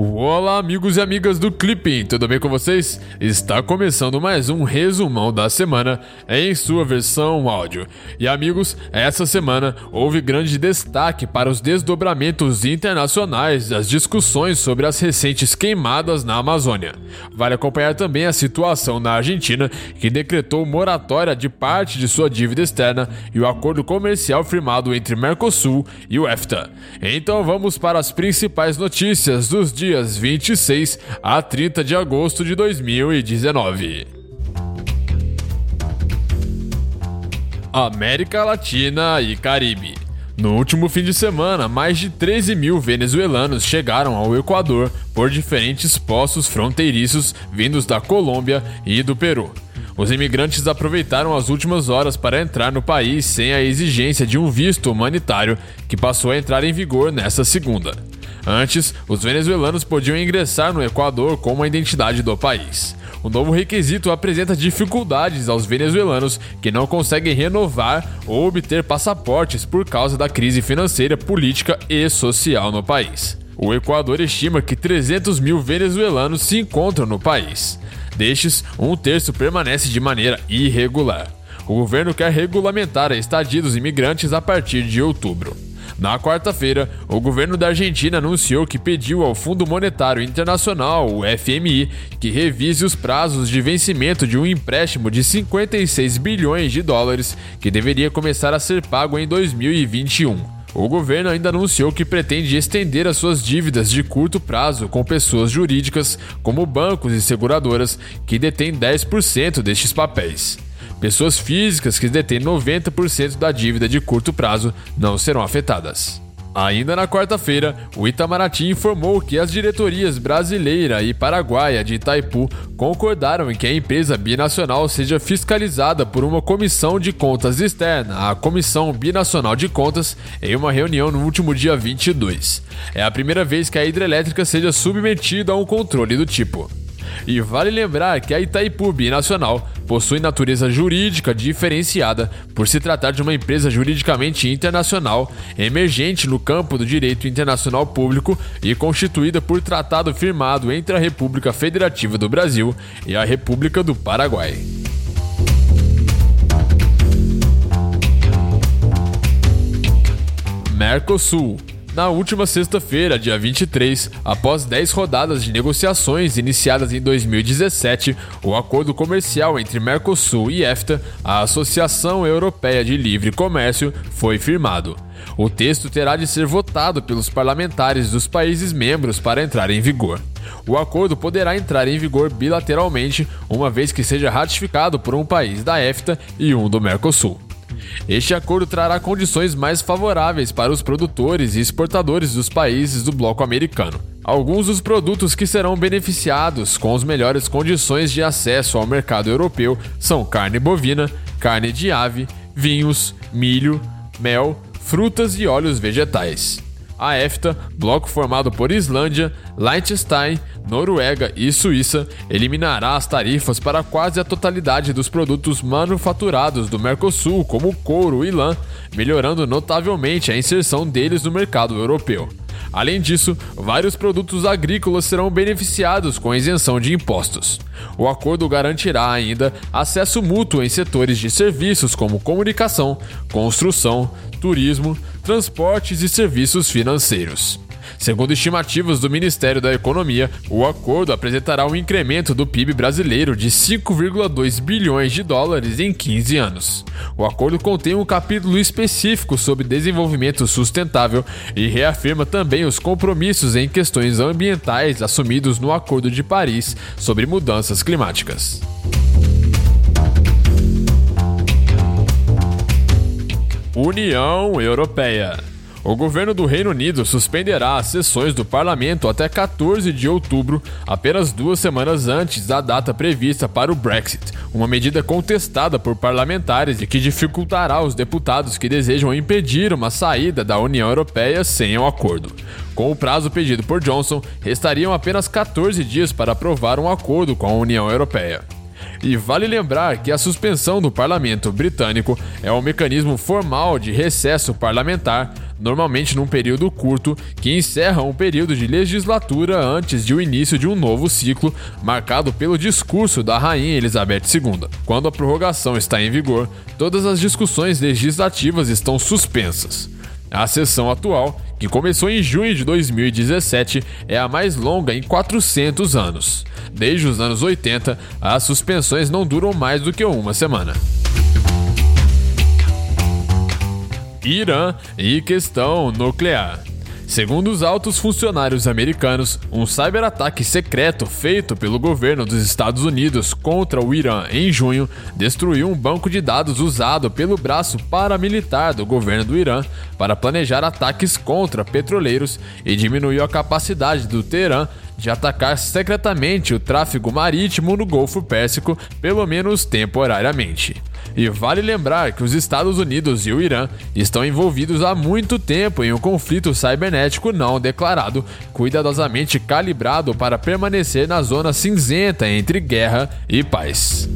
Olá, amigos e amigas do Clipping, tudo bem com vocês? Está começando mais um resumão da semana em sua versão áudio. E amigos, essa semana houve grande destaque para os desdobramentos internacionais das discussões sobre as recentes queimadas na Amazônia. Vale acompanhar também a situação na Argentina, que decretou moratória de parte de sua dívida externa e o acordo comercial firmado entre Mercosul e o EFTA. Então vamos para as principais notícias dos dias dias 26 a 30 de agosto de 2019. América Latina e Caribe. No último fim de semana, mais de 13 mil venezuelanos chegaram ao Equador por diferentes postos fronteiriços vindos da Colômbia e do Peru. Os imigrantes aproveitaram as últimas horas para entrar no país sem a exigência de um visto humanitário que passou a entrar em vigor nesta segunda. Antes, os venezuelanos podiam ingressar no Equador com a identidade do país. O novo requisito apresenta dificuldades aos venezuelanos que não conseguem renovar ou obter passaportes por causa da crise financeira, política e social no país. O Equador estima que 300 mil venezuelanos se encontram no país. Destes, um terço permanece de maneira irregular. O governo quer regulamentar a estadia dos imigrantes a partir de outubro. Na quarta-feira, o governo da Argentina anunciou que pediu ao Fundo Monetário Internacional, o FMI, que revise os prazos de vencimento de um empréstimo de 56 bilhões de dólares que deveria começar a ser pago em 2021. O governo ainda anunciou que pretende estender as suas dívidas de curto prazo com pessoas jurídicas, como bancos e seguradoras, que detêm 10% destes papéis. Pessoas físicas que detêm 90% da dívida de curto prazo não serão afetadas. Ainda na quarta-feira, o Itamaraty informou que as diretorias brasileira e paraguaia de Itaipu concordaram em que a empresa binacional seja fiscalizada por uma comissão de contas externa, a Comissão Binacional de Contas, em uma reunião no último dia 22. É a primeira vez que a hidrelétrica seja submetida a um controle do tipo. E vale lembrar que a Itaipu Binacional possui natureza jurídica diferenciada por se tratar de uma empresa juridicamente internacional, emergente no campo do direito internacional público e constituída por tratado firmado entre a República Federativa do Brasil e a República do Paraguai. Mercosul na última sexta-feira, dia 23, após 10 rodadas de negociações iniciadas em 2017, o acordo comercial entre Mercosul e EFTA, a Associação Europeia de Livre Comércio, foi firmado. O texto terá de ser votado pelos parlamentares dos países membros para entrar em vigor. O acordo poderá entrar em vigor bilateralmente, uma vez que seja ratificado por um país da EFTA e um do Mercosul. Este acordo trará condições mais favoráveis para os produtores e exportadores dos países do bloco americano. Alguns dos produtos que serão beneficiados com as melhores condições de acesso ao mercado europeu são carne bovina, carne de ave, vinhos, milho, mel, frutas e óleos vegetais. A EFTA, bloco formado por Islândia, Liechtenstein, Noruega e Suíça, eliminará as tarifas para quase a totalidade dos produtos manufaturados do Mercosul, como couro e lã, melhorando notavelmente a inserção deles no mercado europeu. Além disso, vários produtos agrícolas serão beneficiados com isenção de impostos. O acordo garantirá ainda acesso mútuo em setores de serviços como comunicação, construção, turismo, transportes e serviços financeiros. Segundo estimativas do Ministério da Economia, o acordo apresentará um incremento do PIB brasileiro de 5,2 bilhões de dólares em 15 anos. O acordo contém um capítulo específico sobre desenvolvimento sustentável e reafirma também os compromissos em questões ambientais assumidos no Acordo de Paris sobre mudanças climáticas. União Europeia o governo do Reino Unido suspenderá as sessões do parlamento até 14 de outubro, apenas duas semanas antes da data prevista para o Brexit, uma medida contestada por parlamentares e que dificultará os deputados que desejam impedir uma saída da União Europeia sem um acordo. Com o prazo pedido por Johnson, restariam apenas 14 dias para aprovar um acordo com a União Europeia. E vale lembrar que a suspensão do parlamento britânico é um mecanismo formal de recesso parlamentar normalmente num período curto que encerra um período de legislatura antes de o início de um novo ciclo, marcado pelo discurso da Rainha Elizabeth II. Quando a prorrogação está em vigor, todas as discussões legislativas estão suspensas. A sessão atual, que começou em junho de 2017, é a mais longa em 400 anos. Desde os anos 80, as suspensões não duram mais do que uma semana. Irã e questão nuclear. Segundo os altos funcionários americanos, um cyberataque secreto feito pelo governo dos Estados Unidos contra o Irã em junho destruiu um banco de dados usado pelo braço paramilitar do governo do Irã para planejar ataques contra petroleiros e diminuiu a capacidade do Teherã de atacar secretamente o tráfego marítimo no Golfo Pérsico, pelo menos temporariamente. E vale lembrar que os Estados Unidos e o Irã estão envolvidos há muito tempo em um conflito cibernético não declarado, cuidadosamente calibrado para permanecer na zona cinzenta entre guerra e paz.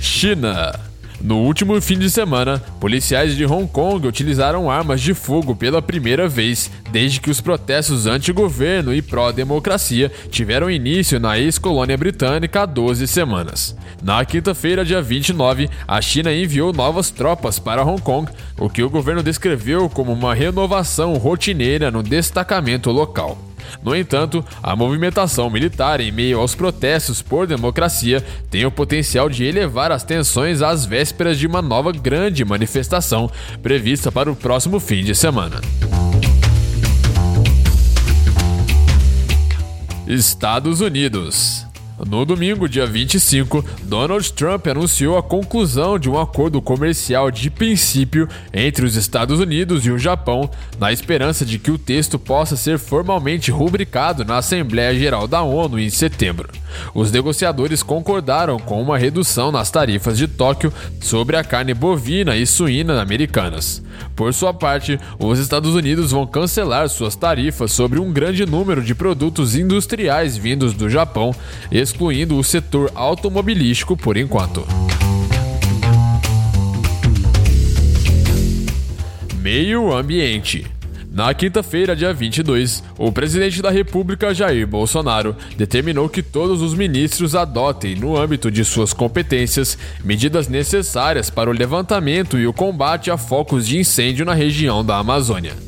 China no último fim de semana, policiais de Hong Kong utilizaram armas de fogo pela primeira vez desde que os protestos anti-governo e pró-democracia tiveram início na ex-colônia britânica há 12 semanas. Na quinta-feira, dia 29, a China enviou novas tropas para Hong Kong, o que o governo descreveu como uma renovação rotineira no destacamento local. No entanto, a movimentação militar em meio aos protestos por democracia tem o potencial de elevar as tensões às vésperas de uma nova grande manifestação prevista para o próximo fim de semana. Estados Unidos no domingo, dia 25, Donald Trump anunciou a conclusão de um acordo comercial de princípio entre os Estados Unidos e o Japão, na esperança de que o texto possa ser formalmente rubricado na Assembleia Geral da ONU em setembro. Os negociadores concordaram com uma redução nas tarifas de Tóquio sobre a carne bovina e suína americanas. Por sua parte, os Estados Unidos vão cancelar suas tarifas sobre um grande número de produtos industriais vindos do Japão, excluindo o setor automobilístico por enquanto. Meio Ambiente na quinta-feira, dia 22, o presidente da República, Jair Bolsonaro, determinou que todos os ministros adotem, no âmbito de suas competências, medidas necessárias para o levantamento e o combate a focos de incêndio na região da Amazônia.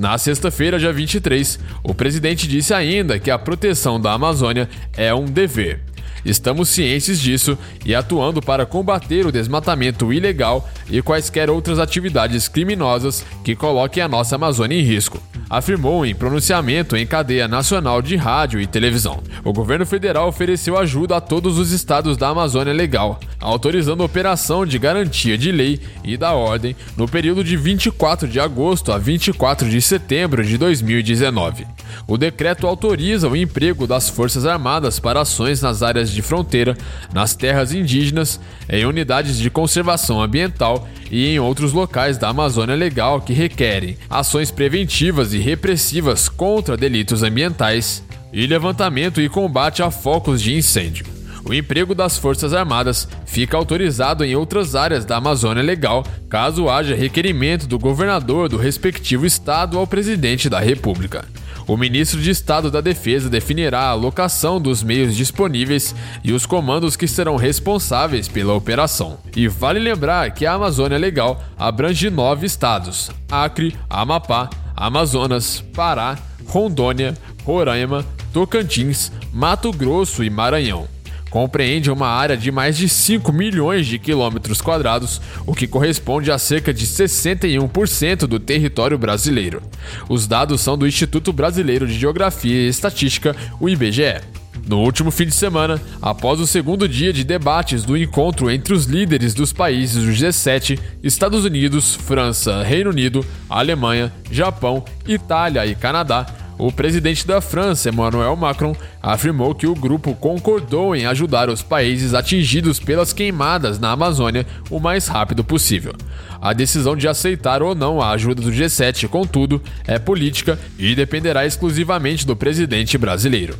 Na sexta-feira, dia 23, o presidente disse ainda que a proteção da Amazônia é um dever. Estamos cientes disso e atuando para combater o desmatamento ilegal e quaisquer outras atividades criminosas que coloquem a nossa Amazônia em risco afirmou em pronunciamento em cadeia nacional de rádio e televisão. O governo federal ofereceu ajuda a todos os estados da Amazônia Legal, autorizando operação de garantia de lei e da ordem no período de 24 de agosto a 24 de setembro de 2019. O decreto autoriza o emprego das Forças Armadas para ações nas áreas de fronteira, nas terras indígenas, em unidades de conservação ambiental e em outros locais da Amazônia Legal que requerem ações preventivas e repressivas contra delitos ambientais e levantamento e combate a focos de incêndio. O emprego das Forças Armadas fica autorizado em outras áreas da Amazônia Legal, caso haja requerimento do governador do respectivo estado ao presidente da República. O ministro de Estado da Defesa definirá a alocação dos meios disponíveis e os comandos que serão responsáveis pela operação. E vale lembrar que a Amazônia Legal abrange nove estados: Acre, Amapá, Amazonas, Pará, Rondônia, Roraima, Tocantins, Mato Grosso e Maranhão compreende uma área de mais de 5 milhões de quilômetros quadrados, o que corresponde a cerca de 61% do território brasileiro. Os dados são do Instituto Brasileiro de Geografia e Estatística, o IBGE. No último fim de semana, após o segundo dia de debates do encontro entre os líderes dos países do G7, Estados Unidos, França, Reino Unido, Alemanha, Japão, Itália e Canadá, o presidente da França, Emmanuel Macron, afirmou que o grupo concordou em ajudar os países atingidos pelas queimadas na Amazônia o mais rápido possível. A decisão de aceitar ou não a ajuda do G7, contudo, é política e dependerá exclusivamente do presidente brasileiro.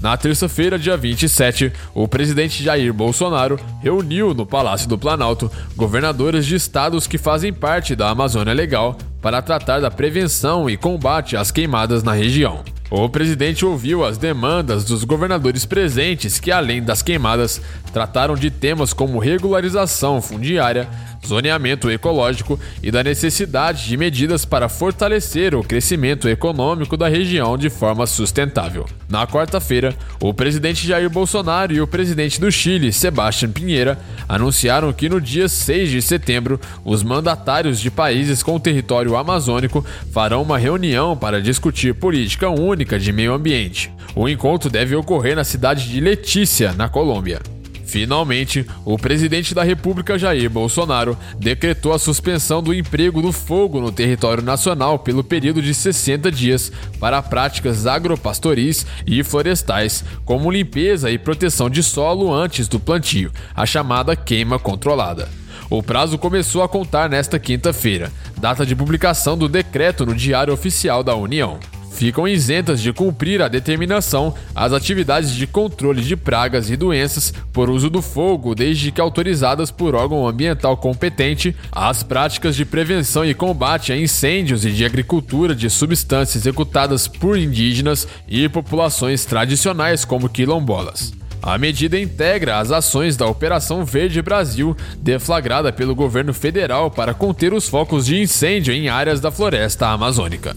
Na terça-feira, dia 27, o presidente Jair Bolsonaro reuniu no Palácio do Planalto governadores de estados que fazem parte da Amazônia Legal para tratar da prevenção e combate às queimadas na região. O presidente ouviu as demandas dos governadores presentes, que, além das queimadas, trataram de temas como regularização fundiária, zoneamento ecológico e da necessidade de medidas para fortalecer o crescimento econômico da região de forma sustentável. Na quarta-feira, o presidente Jair Bolsonaro e o presidente do Chile, Sebastián Pinheira, anunciaram que no dia 6 de setembro, os mandatários de países com território amazônico farão uma reunião para discutir política única de meio ambiente. O encontro deve ocorrer na cidade de Letícia, na Colômbia. Finalmente, o presidente da República Jair Bolsonaro decretou a suspensão do emprego do fogo no território nacional pelo período de 60 dias para práticas agropastoris e florestais, como limpeza e proteção de solo antes do plantio, a chamada queima controlada. O prazo começou a contar nesta quinta-feira, data de publicação do decreto no Diário Oficial da União ficam isentas de cumprir a determinação as atividades de controle de pragas e doenças por uso do fogo, desde que autorizadas por órgão ambiental competente, as práticas de prevenção e combate a incêndios e de agricultura de substâncias executadas por indígenas e populações tradicionais como quilombolas. A medida integra as ações da Operação Verde Brasil, deflagrada pelo governo federal para conter os focos de incêndio em áreas da floresta amazônica.